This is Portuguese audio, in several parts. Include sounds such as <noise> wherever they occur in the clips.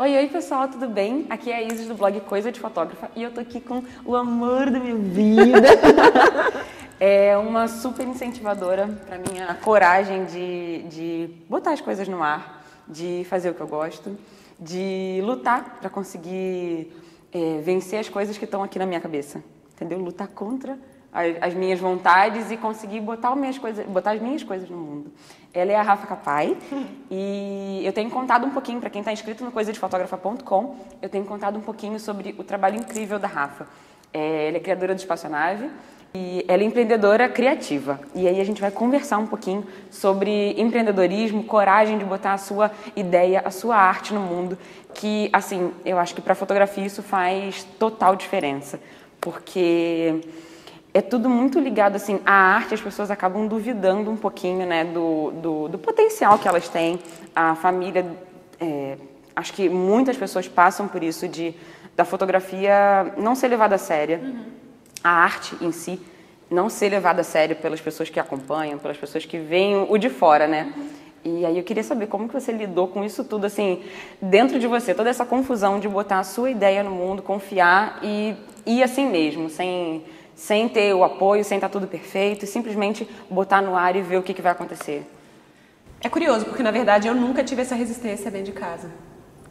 Oi, oi pessoal, tudo bem? Aqui é a Isis do blog Coisa de Fotógrafa e eu tô aqui com o amor da minha vida. <laughs> é uma super incentivadora para minha coragem de, de botar as coisas no ar, de fazer o que eu gosto, de lutar para conseguir é, vencer as coisas que estão aqui na minha cabeça, entendeu? Lutar contra as, as, minhas vontades e conseguir botar, minhas botar as minhas coisas no mundo. Ela é a Rafa Capai <laughs> e eu tenho contado um pouquinho, para quem está inscrito no coisadefotografa.com, eu tenho contado um pouquinho sobre o trabalho incrível da Rafa. É, ela é criadora do Espaçonave e ela é empreendedora criativa. E aí a gente vai conversar um pouquinho sobre empreendedorismo, coragem de botar a sua ideia, a sua arte no mundo, que, assim, eu acho que para fotografia isso faz total diferença, porque é tudo muito ligado assim à arte as pessoas acabam duvidando um pouquinho né do, do, do potencial que elas têm a família é, acho que muitas pessoas passam por isso de da fotografia não ser levada a séria uhum. a arte em si não ser levada a sério pelas pessoas que acompanham pelas pessoas que veem o de fora né uhum. E aí eu queria saber como que você lidou com isso tudo, assim, dentro de você, toda essa confusão de botar a sua ideia no mundo, confiar e ir assim mesmo, sem sem ter o apoio, sem estar tudo perfeito, simplesmente botar no ar e ver o que, que vai acontecer. É curioso, porque na verdade eu nunca tive essa resistência dentro de casa.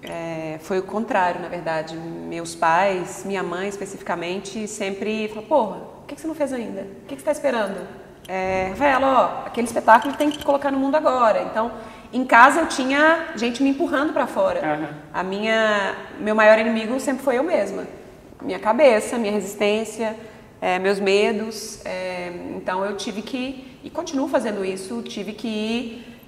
É, foi o contrário, na verdade. Meus pais, minha mãe especificamente, sempre falaram: Porra, o que, que você não fez ainda? O que, que você está esperando? É, Rafaela, ó, aquele espetáculo tem que colocar no mundo agora. Então, em casa eu tinha gente me empurrando para fora. Uhum. A minha, meu maior inimigo sempre foi eu mesma. Minha cabeça, minha resistência é, meus medos. É, então eu tive que, e continuo fazendo isso, tive que ir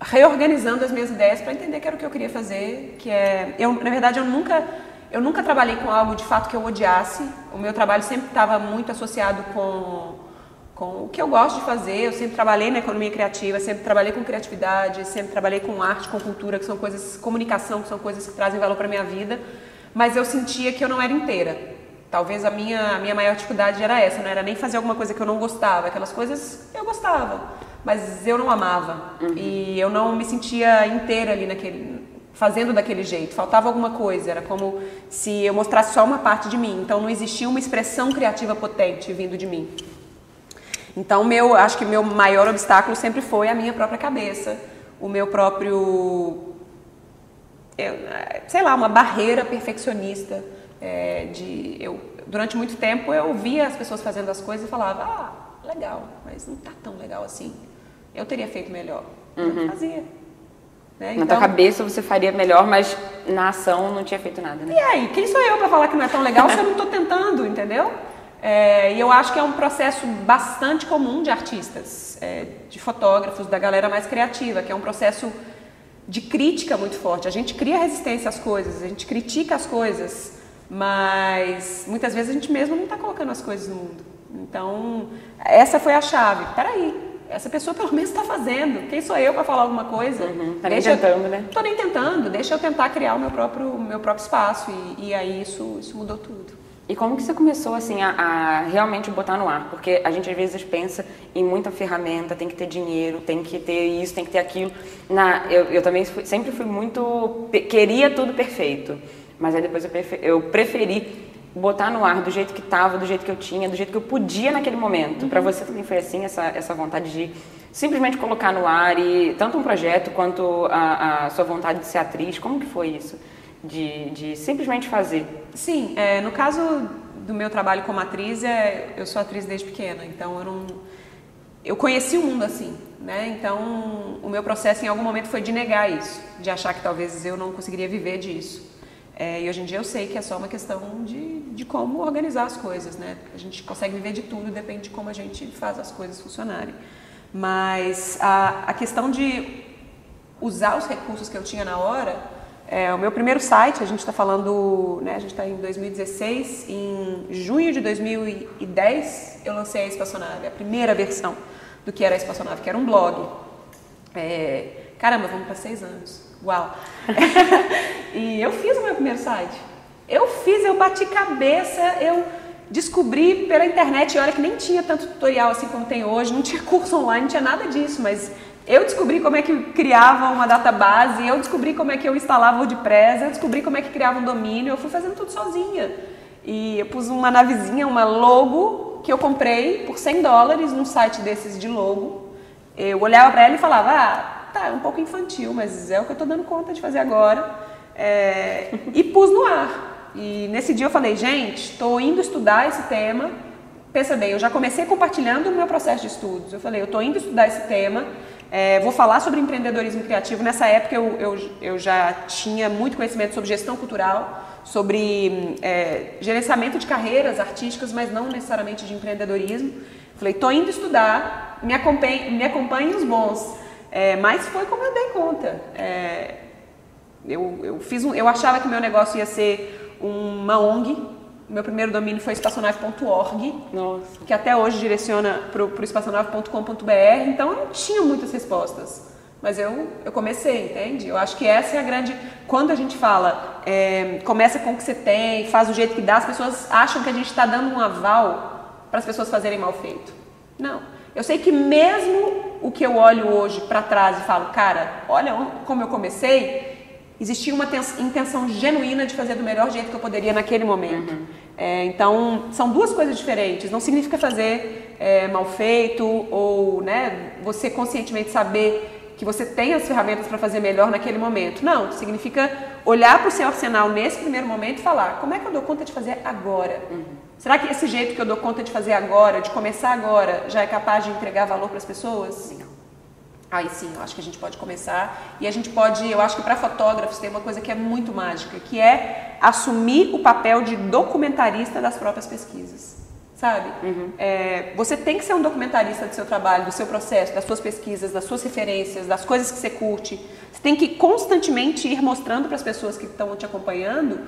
reorganizando as minhas ideias para entender que era o que eu queria fazer, que é, eu, na verdade eu nunca eu nunca trabalhei com algo de fato que eu odiasse. O meu trabalho sempre estava muito associado com com o que eu gosto de fazer. Eu sempre trabalhei na economia criativa, sempre trabalhei com criatividade, sempre trabalhei com arte, com cultura, que são coisas, comunicação, que são coisas que trazem valor para minha vida. Mas eu sentia que eu não era inteira. Talvez a minha, a minha maior dificuldade era essa, não era nem fazer alguma coisa que eu não gostava. Aquelas coisas eu gostava, mas eu não amava. Uhum. E eu não me sentia inteira ali naquele, fazendo daquele jeito. Faltava alguma coisa. Era como se eu mostrasse só uma parte de mim. Então não existia uma expressão criativa potente vindo de mim. Então meu, acho que meu maior obstáculo sempre foi a minha própria cabeça, o meu próprio, eu, sei lá, uma barreira perfeccionista é, de eu durante muito tempo eu via as pessoas fazendo as coisas e falava ah legal mas não tá tão legal assim eu teria feito melhor uhum. eu fazia né? Na então, tua cabeça você faria melhor, mas na ação não tinha feito nada, né? E aí, quem sou eu para falar que não é tão legal se eu não estou tentando, entendeu? É, e eu acho que é um processo bastante comum de artistas, é, de fotógrafos, da galera mais criativa, que é um processo de crítica muito forte. A gente cria resistência às coisas, a gente critica as coisas, mas muitas vezes a gente mesmo não está colocando as coisas no mundo. Então, essa foi a chave. Peraí, essa pessoa pelo menos está fazendo. Quem sou eu para falar alguma coisa? Uhum, tá nem tentando, eu, né? Tô nem tentando. Deixa eu tentar criar o meu próprio, meu próprio espaço. E, e aí isso, isso mudou tudo. E como que você começou assim a, a, realmente botar no ar? Porque a gente às vezes pensa em muita ferramenta, tem que ter dinheiro, tem que ter isso, tem que ter aquilo. Na, eu, eu também fui, sempre fui muito queria tudo perfeito. Mas aí depois eu preferi, eu preferi botar no ar do jeito que estava, do jeito que eu tinha, do jeito que eu podia naquele momento. Uhum. Para você também foi assim, essa, essa vontade de simplesmente colocar no ar e tanto um projeto quanto a, a sua vontade de ser atriz, como que foi isso? De, de simplesmente fazer? Sim, é, no caso do meu trabalho como atriz, é, eu sou atriz desde pequena, então eu não... Eu conheci o mundo assim, né? Então o meu processo em algum momento foi de negar isso, de achar que talvez eu não conseguiria viver disso. É, e hoje em dia eu sei que é só uma questão de, de como organizar as coisas, né? A gente consegue viver de tudo, depende de como a gente faz as coisas funcionarem. Mas a, a questão de usar os recursos que eu tinha na hora, é, o meu primeiro site, a gente está falando, né, a gente está em 2016, em junho de 2010 eu lancei a Espaçonave, a primeira versão do que era a Espaçonave, que era um blog. É, caramba, vamos para seis anos. Uau! <laughs> e eu fiz o meu primeiro site. Eu fiz, eu bati cabeça, eu descobri pela internet, olha que nem tinha tanto tutorial assim como tem hoje, não tinha <laughs> curso online, não tinha nada disso, mas Eu descobri como é que criava uma database, eu descobri como é que eu instalava o WordPress, eu descobri como é que criava um domínio, eu fui fazendo tudo sozinha. E eu pus uma navezinha, uma logo que eu comprei por 100 dólares num site desses de logo. Eu olhava para ela e falava, ah, tá, é um pouco infantil, mas é o que eu estou dando conta de fazer agora. É, e pus no ar. E nesse dia eu falei, gente, estou indo estudar esse tema. Pensa bem, eu já comecei compartilhando o meu processo de estudos. Eu falei, eu estou indo estudar esse tema, é, vou falar sobre empreendedorismo criativo. Nessa época eu, eu, eu já tinha muito conhecimento sobre gestão cultural, sobre é, gerenciamento de carreiras artísticas, mas não necessariamente de empreendedorismo. Falei, estou indo estudar, me acompanhem me acompanhe os bons. É, mas foi como eu dei conta. É, eu, eu, fiz um, eu achava que meu negócio ia ser uma ONG, meu primeiro domínio foi espaçonave.org, que até hoje direciona para o espaçonave.com.br, então eu não tinha muitas respostas. Mas eu, eu comecei, entende? Eu acho que essa é a grande. Quando a gente fala, é, começa com o que você tem, faz do jeito que dá, as pessoas acham que a gente está dando um aval para as pessoas fazerem mal feito. Não. Eu sei que mesmo o que eu olho hoje para trás e falo, cara, olha como eu comecei, existia uma intenção genuína de fazer do melhor jeito que eu poderia naquele momento. Uhum. É, então, são duas coisas diferentes. Não significa fazer é, mal feito ou né, você conscientemente saber que você tem as ferramentas para fazer melhor naquele momento. Não, significa olhar para o seu arsenal nesse primeiro momento e falar: como é que eu dou conta de fazer agora? Uhum. Será que esse jeito que eu dou conta de fazer agora, de começar agora, já é capaz de entregar valor para as pessoas? Sim. Aí sim, eu acho que a gente pode começar e a gente pode, eu acho que para fotógrafos tem uma coisa que é muito mágica, que é assumir o papel de documentarista das próprias pesquisas, sabe? Uhum. É, você tem que ser um documentarista do seu trabalho, do seu processo, das suas pesquisas, das suas referências, das coisas que você curte. Você tem que constantemente ir mostrando para as pessoas que estão te acompanhando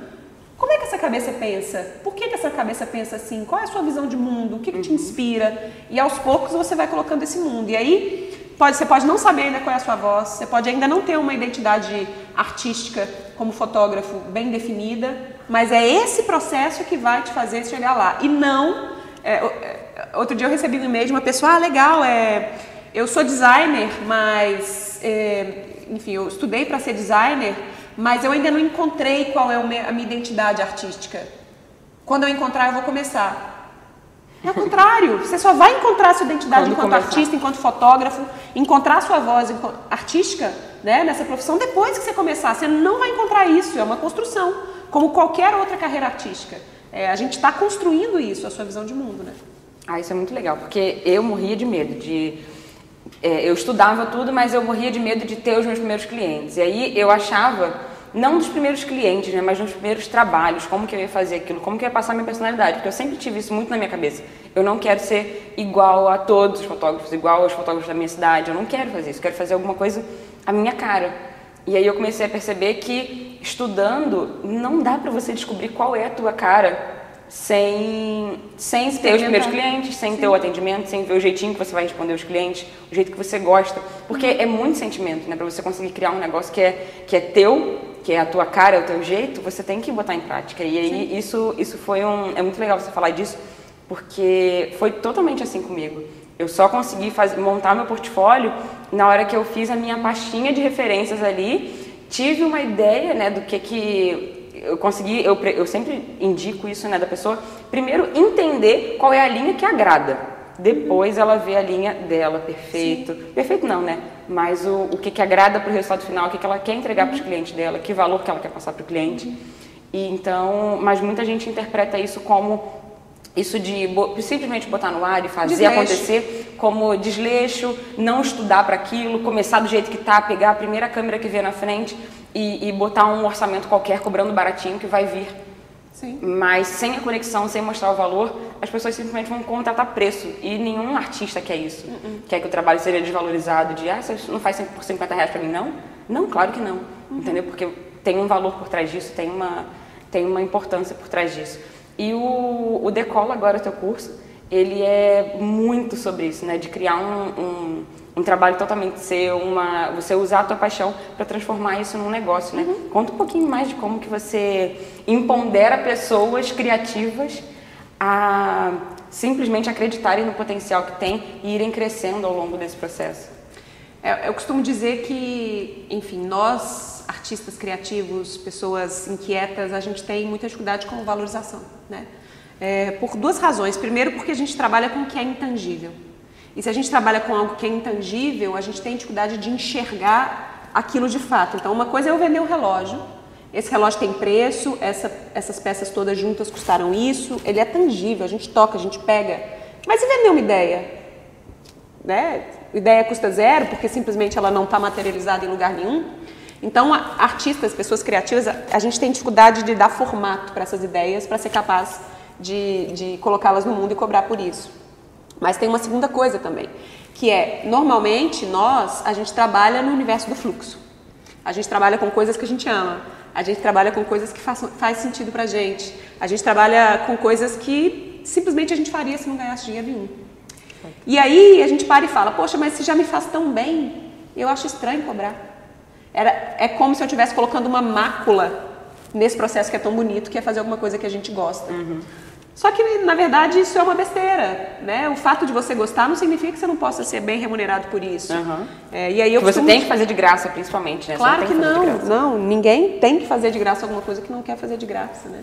como é que essa cabeça pensa? Por que, que essa cabeça pensa assim? Qual é a sua visão de mundo? O que, que te uhum. inspira? E aos poucos você vai colocando esse mundo. E aí Pode, você pode não saber ainda qual é a sua voz, você pode ainda não ter uma identidade artística como fotógrafo bem definida, mas é esse processo que vai te fazer chegar lá. E não. É, é outro dia eu recebi um e-mail de uma pessoa, ah, legal, é, eu sou designer, mas. É, enfim, eu estudei para ser designer, mas eu ainda não encontrei qual é a minha identidade artística. Quando eu encontrar, eu vou começar. É o contrário. Você só vai encontrar a sua identidade Quando enquanto começar. artista, enquanto fotógrafo, encontrar a sua voz artística né, nessa profissão depois que você começar. Você não vai encontrar isso. É uma construção, como qualquer outra carreira artística. É, a gente está construindo isso, a sua visão de mundo, né? Ah, isso é muito legal, porque eu morria de medo de. É, eu estudava tudo, mas eu morria de medo de ter os meus primeiros clientes. E aí eu achava não dos primeiros clientes, né, mas nos primeiros trabalhos, como que eu ia fazer aquilo, como que eu ia passar minha personalidade, porque eu sempre tive isso muito na minha cabeça. Eu não quero ser igual a todos os fotógrafos, igual aos fotógrafos da minha cidade, eu não quero fazer isso, eu quero fazer alguma coisa à minha cara. E aí eu comecei a perceber que estudando não dá para você descobrir qual é a tua cara sem, sem ter os primeiros clientes, sem Sim. ter o atendimento, sem ver o jeitinho que você vai responder os clientes, o jeito que você gosta. Porque uhum. é muito sentimento, né? Para você conseguir criar um negócio que é, que é teu, que é a tua cara, é o teu jeito, você tem que botar em prática. E aí isso, isso foi um. É muito legal você falar disso, porque foi totalmente assim comigo. Eu só consegui fazer, montar meu portfólio na hora que eu fiz a minha pastinha de referências ali, tive uma ideia né, do que, que eu consegui, eu, eu sempre indico isso né, da pessoa, primeiro entender qual é a linha que agrada. Depois ela vê a linha dela, perfeito. Sim. Perfeito não, né? Mas o, o que, que agrada para o resultado final, o que, que ela quer entregar para os clientes dela, que valor que ela quer passar para o cliente. E então, mas muita gente interpreta isso como isso de simplesmente botar no ar e fazer desleixo. acontecer como desleixo, não estudar para aquilo, começar do jeito que tá, pegar a primeira câmera que vê na frente e, e botar um orçamento qualquer cobrando baratinho que vai vir. Sim. Mas sem a conexão, sem mostrar o valor, as pessoas simplesmente vão contratar preço. E nenhum artista quer isso. Uh -uh. Quer que o trabalho seja desvalorizado, de, ah, você não faz por 50 reais para mim, não? Não, claro que não. Uhum. Entendeu? Porque tem um valor por trás disso, tem uma, tem uma importância por trás disso. E o, o Decola agora, o teu curso, ele é muito sobre isso, né? De criar um, um, um trabalho totalmente seu, uma, você usar a tua paixão para transformar isso num negócio, né? Uhum. Conta um pouquinho mais de como que você empodera pessoas criativas a simplesmente acreditarem no potencial que tem e irem crescendo ao longo desse processo. É, eu costumo dizer que, enfim, nós, artistas criativos, pessoas inquietas, a gente tem muita dificuldade com valorização, né? É, por duas razões. Primeiro, porque a gente trabalha com o que é intangível. E se a gente trabalha com algo que é intangível, a gente tem dificuldade de enxergar aquilo de fato. Então, uma coisa é eu vender um relógio. Esse relógio tem preço, essa, essas peças todas juntas custaram isso, ele é tangível, a gente toca, a gente pega. Mas e vender uma ideia? Né? Ideia custa zero, porque simplesmente ela não está materializada em lugar nenhum. Então, artistas, pessoas criativas, a gente tem dificuldade de dar formato para essas ideias, para ser capaz de, de colocá-las no mundo e cobrar por isso. Mas tem uma segunda coisa também, que é, normalmente, nós, a gente trabalha no universo do fluxo. A gente trabalha com coisas que a gente ama. A gente trabalha com coisas que faz, sentido pra gente. A gente trabalha com coisas que simplesmente a gente faria se não ganhasse dinheiro nenhum. E aí a gente para e fala, poxa, mas se já me faz tão bem, eu acho estranho cobrar. Era, é como se eu estivesse colocando uma mácula nesse processo que é tão bonito, que é fazer alguma coisa que a gente gosta. Uhum. Só que, na verdade, isso é uma besteira, né? O fato de você gostar não significa que você não possa ser bem remunerado por isso. Uhum. É, e aí eu que você tem que fazer de graça, principalmente, né? Claro não que, que não, não. Ninguém tem que fazer de graça alguma coisa que não quer fazer de graça, né?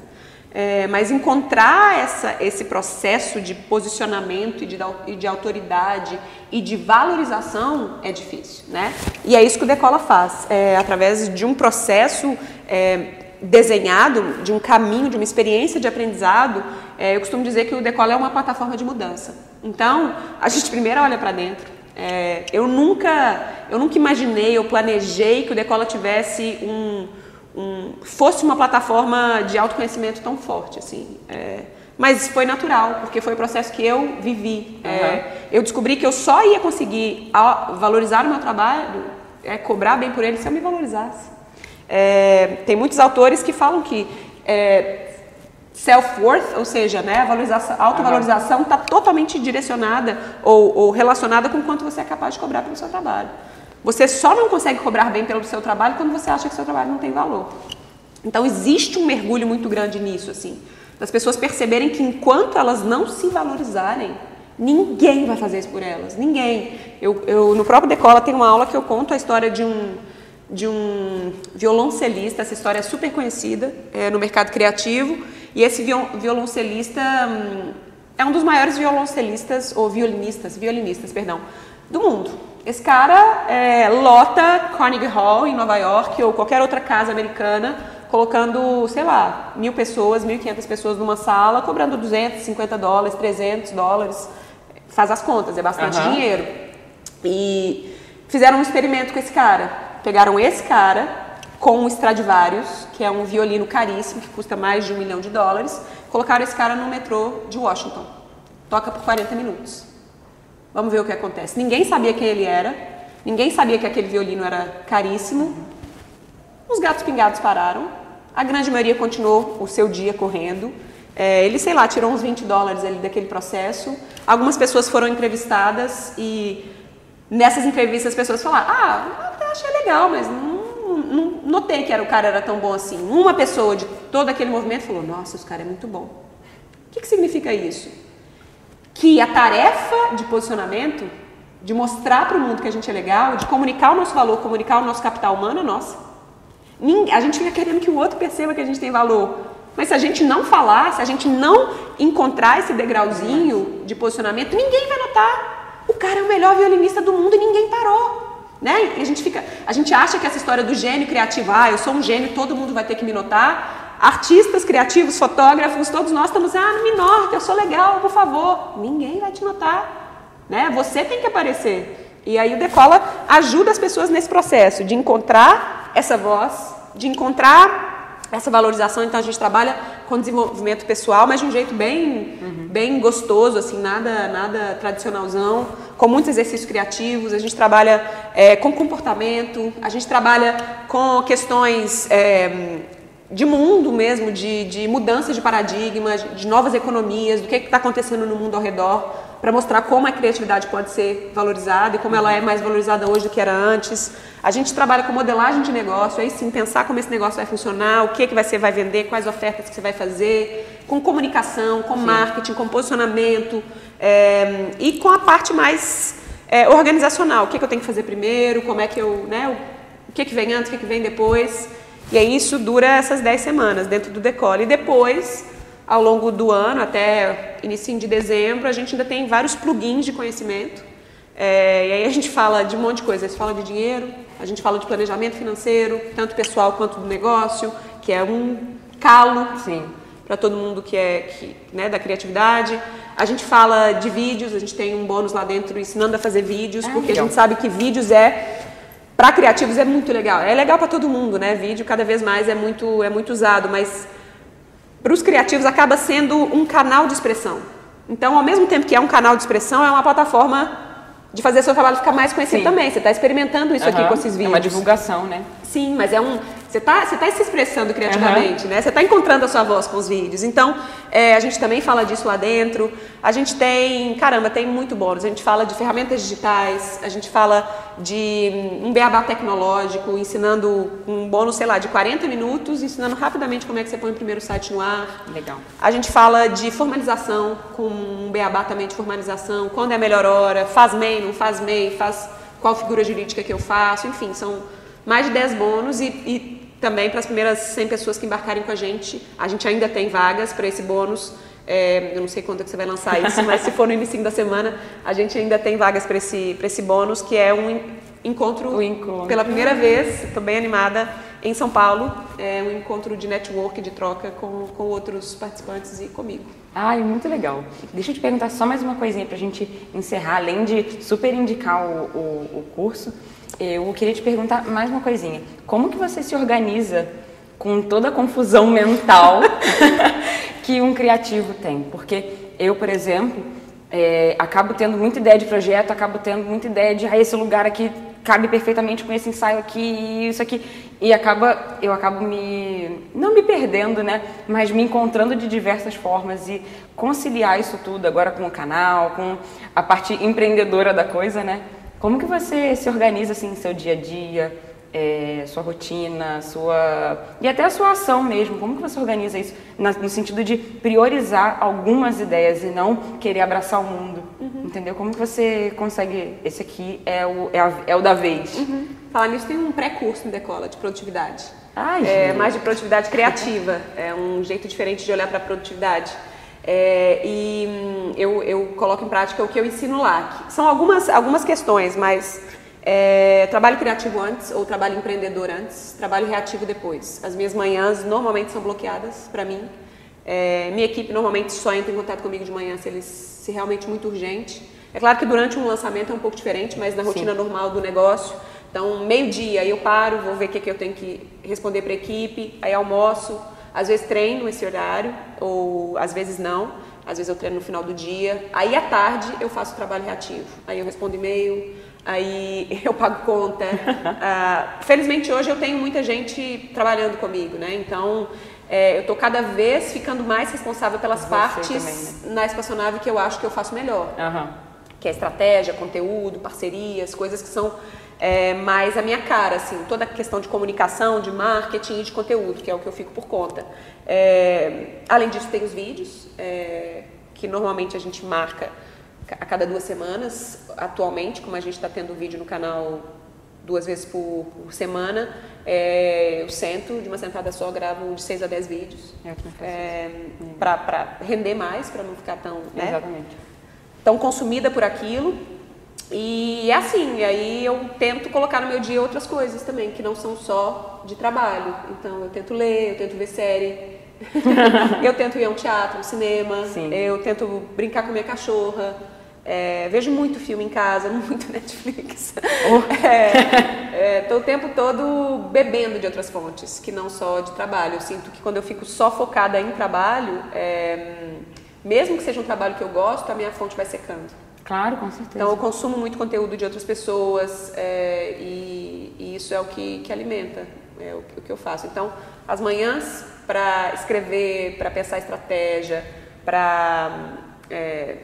É, mas encontrar essa, esse processo de posicionamento e de, e de autoridade e de valorização é difícil, né? E é isso que o Decola faz, é, através de um processo é, desenhado, de um caminho, de uma experiência de aprendizado, é, eu costumo dizer que o Decola é uma plataforma de mudança. Então, a gente primeiro olha para dentro. É, eu nunca, eu nunca imaginei, eu planejei que o Decola tivesse um, um fosse uma plataforma de autoconhecimento tão forte assim. É, mas foi natural, porque foi o processo que eu vivi. Uhum. É, eu descobri que eu só ia conseguir valorizar o meu trabalho, é, cobrar bem por ele, se eu me valorizasse. É, tem muitos autores que falam que é, self-worth, ou seja, né, a valorização, a autovalorização está totalmente direcionada ou, ou, relacionada com quanto você é capaz de cobrar pelo seu trabalho. Você só não consegue cobrar bem pelo seu trabalho quando você acha que seu trabalho não tem valor. Então existe um mergulho muito grande nisso, assim, das pessoas perceberem que enquanto elas não se valorizarem, ninguém vai fazer isso por elas, ninguém. Eu, eu no próprio Decola tem uma aula que eu conto a história de um de um violoncelista, essa história é super conhecida é, no mercado criativo, e esse violoncelista hum, é um dos maiores violoncelistas, ou violinistas, violinistas, perdão, do mundo. Esse cara é, lota Carnegie Hall em Nova York ou qualquer outra casa americana, colocando, sei lá, mil pessoas, mil e quinhentas pessoas numa sala, cobrando 250 dólares, 300 dólares, faz as contas, é bastante uhum. dinheiro. E fizeram um experimento com esse cara pegaram esse cara com um Stradivarius, que é um violino caríssimo, que custa mais de um milhão de dólares, colocaram esse cara no metrô de Washington. Toca por 40 minutos. Vamos ver o que acontece. Ninguém sabia quem ele era, ninguém sabia que aquele violino era caríssimo. Os gatos pingados pararam, a grande maioria continuou o seu dia correndo. É, ele, sei lá, tirou uns 20 dólares ali daquele processo. Algumas pessoas foram entrevistadas e nessas entrevistas as pessoas falaram: Ah, achei legal, mas não, não, notei que era, o cara era tão bom assim. Uma pessoa de todo aquele movimento falou: Nossa, esse cara é muito bom. O que, que significa isso? Que a tarefa de posicionamento, de mostrar para o mundo que a gente é legal, de comunicar o nosso valor, comunicar o nosso capital humano é nossa. A gente fica querendo que o outro perceba que a gente tem valor. Mas se a gente não falar, se a gente não encontrar esse degrauzinho de posicionamento, ninguém vai notar. O cara é o melhor violinista do mundo e ninguém parou. Né? E a gente fica, a gente acha que essa história do gênio criativo, ah, eu sou um gênio, todo mundo vai ter que me notar. Artistas criativos, fotógrafos, todos nós estamos, ah, me nota, eu sou legal, por favor. Ninguém vai te notar, né? Você tem que aparecer. E aí o Decola ajuda as pessoas nesse processo de encontrar essa voz, de encontrar essa valorização. Então a gente trabalha com desenvolvimento pessoal, mas de um jeito bem, uhum. bem gostoso, assim, nada, nada tradicionalzão com muitos exercícios criativos, a gente trabalha é, com comportamento, a gente trabalha com questões é, de mundo mesmo, de, de mudança de paradigma, de novas economias, do que está acontecendo no mundo ao redor, para mostrar como a criatividade pode ser valorizada e como ela é mais valorizada hoje do que era antes. A gente trabalha com modelagem de negócio, aí sim pensar como esse negócio vai funcionar, o que, que você vai vender, quais ofertas que você vai fazer, com comunicação, com sim. marketing, com posicionamento, é, e com a parte mais é, organizacional. O que, que, eu tenho que fazer primeiro, como é que eu, né, o que, que vem antes, o que, que vem depois. E aí isso dura essas 10 semanas dentro do Decole. E depois, ao longo do ano, até início de dezembro, a gente ainda tem vários plugins de conhecimento. É, e aí a gente fala de um monte de coisa. A gente fala de dinheiro, a gente fala de planejamento financeiro, tanto pessoal quanto do negócio, que é um calo para todo mundo que é que, né, da criatividade. A gente fala de vídeos, a gente tem um bônus lá dentro ensinando a fazer vídeos, ah, porque legal. a gente sabe que vídeos é para criativos é muito legal. É legal para todo mundo, né? Vídeo cada vez mais é muito é muito usado, mas para os criativos acaba sendo um canal de expressão. Então, ao mesmo tempo que é um canal de expressão, é uma plataforma de fazer seu trabalho ficar mais conhecido Sim. também. Você está experimentando isso uhum. aqui com esses vídeos. É uma divulgação, né? Sim, mas é um. Você está você tá se expressando criativamente, uhum. né? Você está encontrando a sua voz com os vídeos. Então, é, a gente também fala disso lá dentro. A gente tem, caramba, tem muito bônus. A gente fala de ferramentas digitais, a gente fala de um beabá tecnológico, ensinando um bônus, sei lá, de 40 minutos, ensinando rapidamente como é que você põe o primeiro site no ar. Legal. A gente fala de formalização, com um beabá também de formalização, quando é a melhor hora, faz MEI, não faz MEI, faz qual figura jurídica que eu faço, enfim, são mais de 10 bônus e, e também para as primeiras 100 pessoas que embarcarem com a gente, a gente ainda tem vagas para esse bônus. É, eu não sei quando é que você vai lançar isso, mas se for no início da semana, a gente ainda tem vagas para esse, esse bônus, que é um encontro, encontro. pela primeira vez, estou bem animada, em São Paulo, é um encontro de network, de troca com, com outros participantes e comigo. Ai, muito legal. Deixa eu te perguntar só mais uma coisinha para a gente encerrar, além de super indicar o, o, o curso, eu queria te perguntar mais uma coisinha. Como que você se organiza com toda a confusão mental <laughs> que um criativo tem? Porque eu, por exemplo, é, acabo tendo muita ideia de projeto, acabo tendo muita ideia de ah, esse lugar aqui cabe perfeitamente com esse ensaio aqui e isso aqui e acaba eu acabo me não me perdendo né mas me encontrando de diversas formas e conciliar isso tudo agora com o canal com a parte empreendedora da coisa né como que você se organiza assim seu dia a dia, é, sua rotina, sua e até a sua ação mesmo? Como que você organiza isso no sentido de priorizar algumas ideias e não querer abraçar o mundo? Uhum. Entendeu? Como que você consegue? Esse aqui é o é, a, é o da vez. Uhum. Falar nisso tem um pré-curso no Decola de produtividade. Ai, é mais de produtividade criativa. é um jeito diferente de olhar para a produtividade. É, e hum, eu, eu, coloco em prática o que eu ensino lá. São algumas, algumas questões, mas é, trabalho criativo antes ou trabalho empreendedor antes, trabalho reativo depois. As minhas manhãs normalmente são bloqueadas para mim. É, minha equipe normalmente só entra em contato comigo de manhã se eles se realmente muito urgente. É claro que durante um lançamento é um pouco diferente, mas na rotina Sim. normal do negócio. Então, meio-dia eu paro, vou ver o que, que eu tenho que responder para a equipe, aí almoço às vezes treino esse horário, ou às vezes não. Às vezes eu treino no final do dia. Aí à tarde eu faço trabalho reativo. Aí eu respondo e-mail, aí <laughs> eu pago conta. uh, <laughs> felizmente hoje eu tenho muita gente trabalhando comigo, né? Então é, eu estou cada vez ficando mais responsável pelas Você partes também, né? na espaçonave que eu acho que eu faço melhor. Uhum. Que é estratégia, conteúdo, parcerias, coisas que são é, mais a minha cara, assim, toda a questão de comunicação, de marketing e de conteúdo, que é o que eu fico por conta. É, além disso, tem os vídeos, é, que normalmente a gente marca a cada duas semanas. Atualmente, como a gente está tendo vídeo no canal duas vezes por, por semana, é, eu sento de uma sentada só, gravo de seis a dez vídeos. É, é para render mais, para não ficar tão, né, Exatamente. tão consumida por aquilo. E é assim, e aí eu tento colocar no meu dia outras coisas também, que não são só de trabalho. Então eu tento ler, eu tento ver série, <laughs> eu tento ir a um teatro, um cinema, Sim. eu tento brincar com minha cachorra. É, vejo muito filme em casa, <laughs> muito Netflix. Oh. <laughs> É, é, o tempo todo bebendo de outras fontes, que não só de trabalho. Eu sinto que quando eu fico só focada em trabalho, é, mesmo que seja um trabalho que eu gosto, a minha fonte vai secando. Claro, com certeza. Então eu consumo muito conteúdo de outras pessoas é, e, e, isso é o que, que alimenta é o, o, que eu faço. Então, as manhãs para escrever, para pensar estratégia, para, é,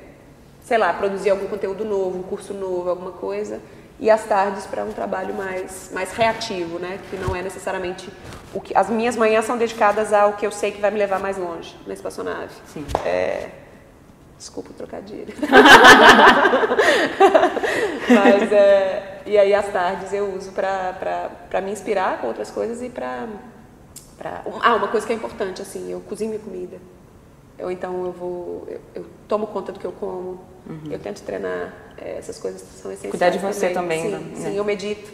sei lá, produzir algum conteúdo novo, um curso novo, alguma coisa. E as tardes para um trabalho mais, mais reativo, né? Que não é necessariamente o que. As minhas manhãs são dedicadas ao que eu sei que vai me levar mais longe na espaçonave. Sim. É, Desculpa o trocadilho. <laughs> Mas, é, e aí, às tardes, eu uso para me inspirar com outras coisas e para... Ah, uma coisa que é importante, assim, eu cozinho minha comida. Eu, então, eu vou... Eu, eu tomo conta do que eu como. Uhum. Eu tento treinar. É, essas coisas são essenciais Cuidar de você também. Sim, né? sim, eu medito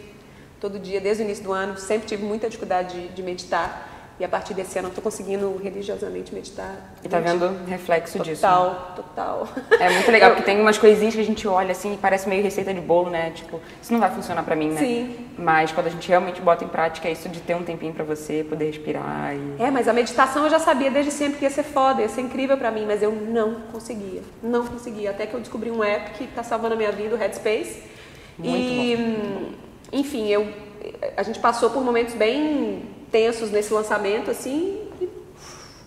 todo dia, desde o início do ano. Sempre tive muita dificuldade de, de meditar. E a partir desse ano eu estou conseguindo religiosamente meditar. E tá vendo reflexo total, disso. Total, né? total. É muito legal, porque tem umas coisinhas que a gente olha assim e parece meio receita de bolo, né? Tipo, isso não vai funcionar pra mim, né? Sim. Mas quando a gente realmente bota em prática é isso de ter um tempinho pra você, poder respirar e... É, mas a meditação eu já sabia desde sempre que ia ser foda, ia ser incrível pra mim, mas eu não conseguia. Não conseguia. Até que eu descobri um app que tá salvando a minha vida, o Headspace. Muito e, bom. enfim, eu, a gente passou por momentos bem tensos nesse lançamento, assim, e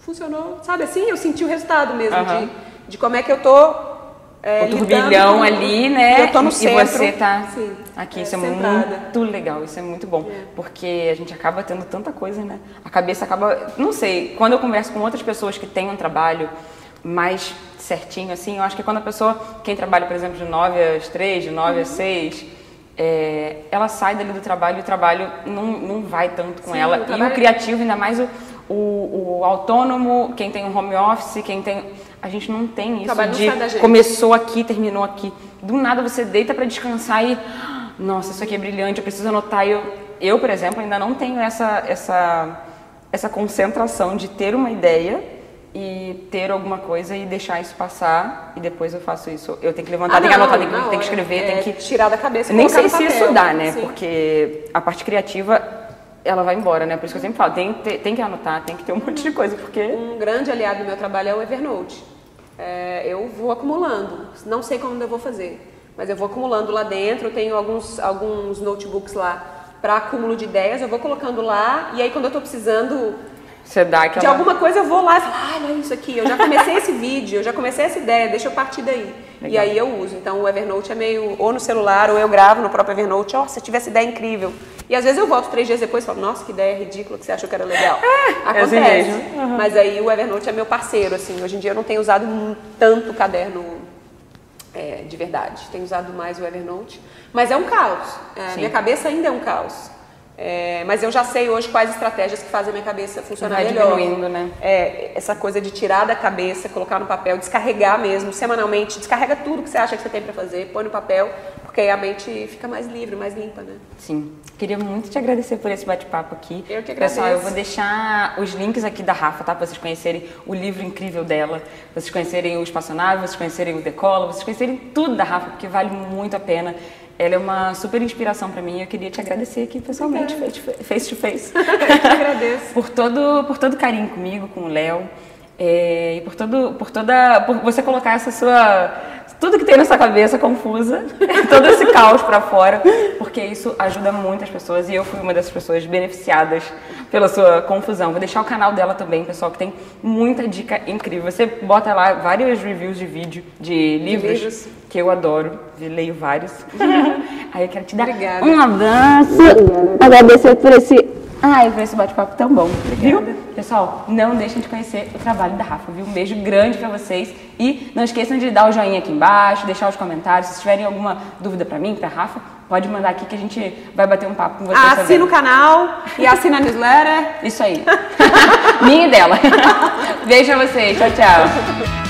funcionou, sabe assim? Eu senti o resultado mesmo Aham. de, de como é que eu tô. É, o turbilhão com- ali, né? Eu tô no e centro. você tá Sim, aqui. é, isso é centrada. muito legal, isso é muito bom. É. Porque a gente acaba tendo tanta coisa, né? A cabeça acaba. Não sei, quando eu converso com outras pessoas que têm um trabalho mais certinho, assim, eu acho que quando a pessoa, quem trabalha, por exemplo, de 9 às 3, de 9 Uhum. às 6, é, ela sai dali do trabalho e o trabalho não, não vai tanto com Sim, ela. o E trabalho- o criativo, ainda mais o, o, o autônomo, quem tem um home office, quem tem. A gente não tem isso não de começou aqui, terminou aqui. Do nada você deita para descansar e nossa, isso aqui é brilhante, eu preciso anotar. Eu, eu, por exemplo, ainda não tenho essa essa essa concentração de ter uma ideia e ter alguma coisa e deixar isso passar e depois eu faço isso. Eu tenho que levantar, Ah, tenho que anotar, tenho que, escrever, É, tenho que tirar da cabeça Nem sei se isso dá, né? Sim. Porque a parte criativa ela vai embora, né? Por isso que eu sempre falo, tem, tem, tem que anotar, tem que ter um monte de coisa, porque Um grande aliado do meu trabalho é o Evernote. É, eu vou acumulando, não sei como eu vou fazer, mas eu vou acumulando lá dentro. Eu tenho alguns, alguns notebooks lá para acúmulo de ideias, eu vou colocando lá e aí quando eu estou precisando você dá aquela de alguma coisa eu vou lá e falo, ah, olha isso aqui, eu já comecei esse <laughs> vídeo, eu já comecei essa ideia, deixa eu partir daí. E Legal. aí eu uso. Então o Evernote é meio ou no celular ou eu gravo no próprio Evernote, ó, se eu tivesse ideia incrível. E às vezes eu volto três dias depois e falo, nossa, que ideia ridícula que você achou que era legal. é assim Acontece. mesmo. Mas aí o Evernote é meu parceiro, assim. Hoje em dia eu não tenho usado tanto caderno é, de verdade. Tenho usado mais o Evernote. Mas é um caos. É, minha cabeça ainda é um caos. É, mas eu já sei hoje quais estratégias que fazem a minha cabeça funcionar Vai melhor. diminuindo, né? É, essa coisa de tirar da cabeça, colocar no papel, descarregar mesmo, semanalmente, descarrega tudo que você acha que você tem para fazer, põe no papel, porque aí a mente fica mais livre, mais limpa, né? Sim. Queria muito te agradecer por esse bate-papo aqui. Eu que Pessoal, eu agradeço. vou deixar os links aqui da Rafa, tá? Pra vocês conhecerem o livro incrível dela, vocês conhecerem o Espaçonável, vocês conhecerem o Decola, vocês conhecerem tudo da Rafa, porque vale muito a pena. Ela é uma super inspiração pra mim e eu queria te agradecer aqui pessoalmente, face to face. to face. <laughs> Eu que agradeço. por todo por todo carinho comigo, com o Léo, é, e por todo por toda por você colocar essa sua tudo que tem na sua cabeça confusa, <laughs> todo esse caos pra fora, porque isso ajuda muitas pessoas e eu fui uma dessas pessoas beneficiadas pela sua confusão. Vou deixar o canal dela também, pessoal, que tem muita dica incrível. Você bota lá vários reviews de vídeo de livros, livros. que eu adoro, leio vários. <laughs> Aí eu quero te dar Obrigada. um abraço, agradecer por esse Ai, por esse bate-papo tão bom, viu? Pessoal, não deixem de conhecer o trabalho da Rafa, viu? Um beijo grande pra vocês e não esqueçam de dar o joinha aqui embaixo, deixar os comentários. Se tiverem alguma dúvida pra mim, pra Rafa, pode mandar aqui que a gente vai bater um papo com vocês Assina também. o canal e assina a newsletter. Isso aí. <laughs> Minha e dela. <laughs> Beijo pra vocês. Tchau, tchau.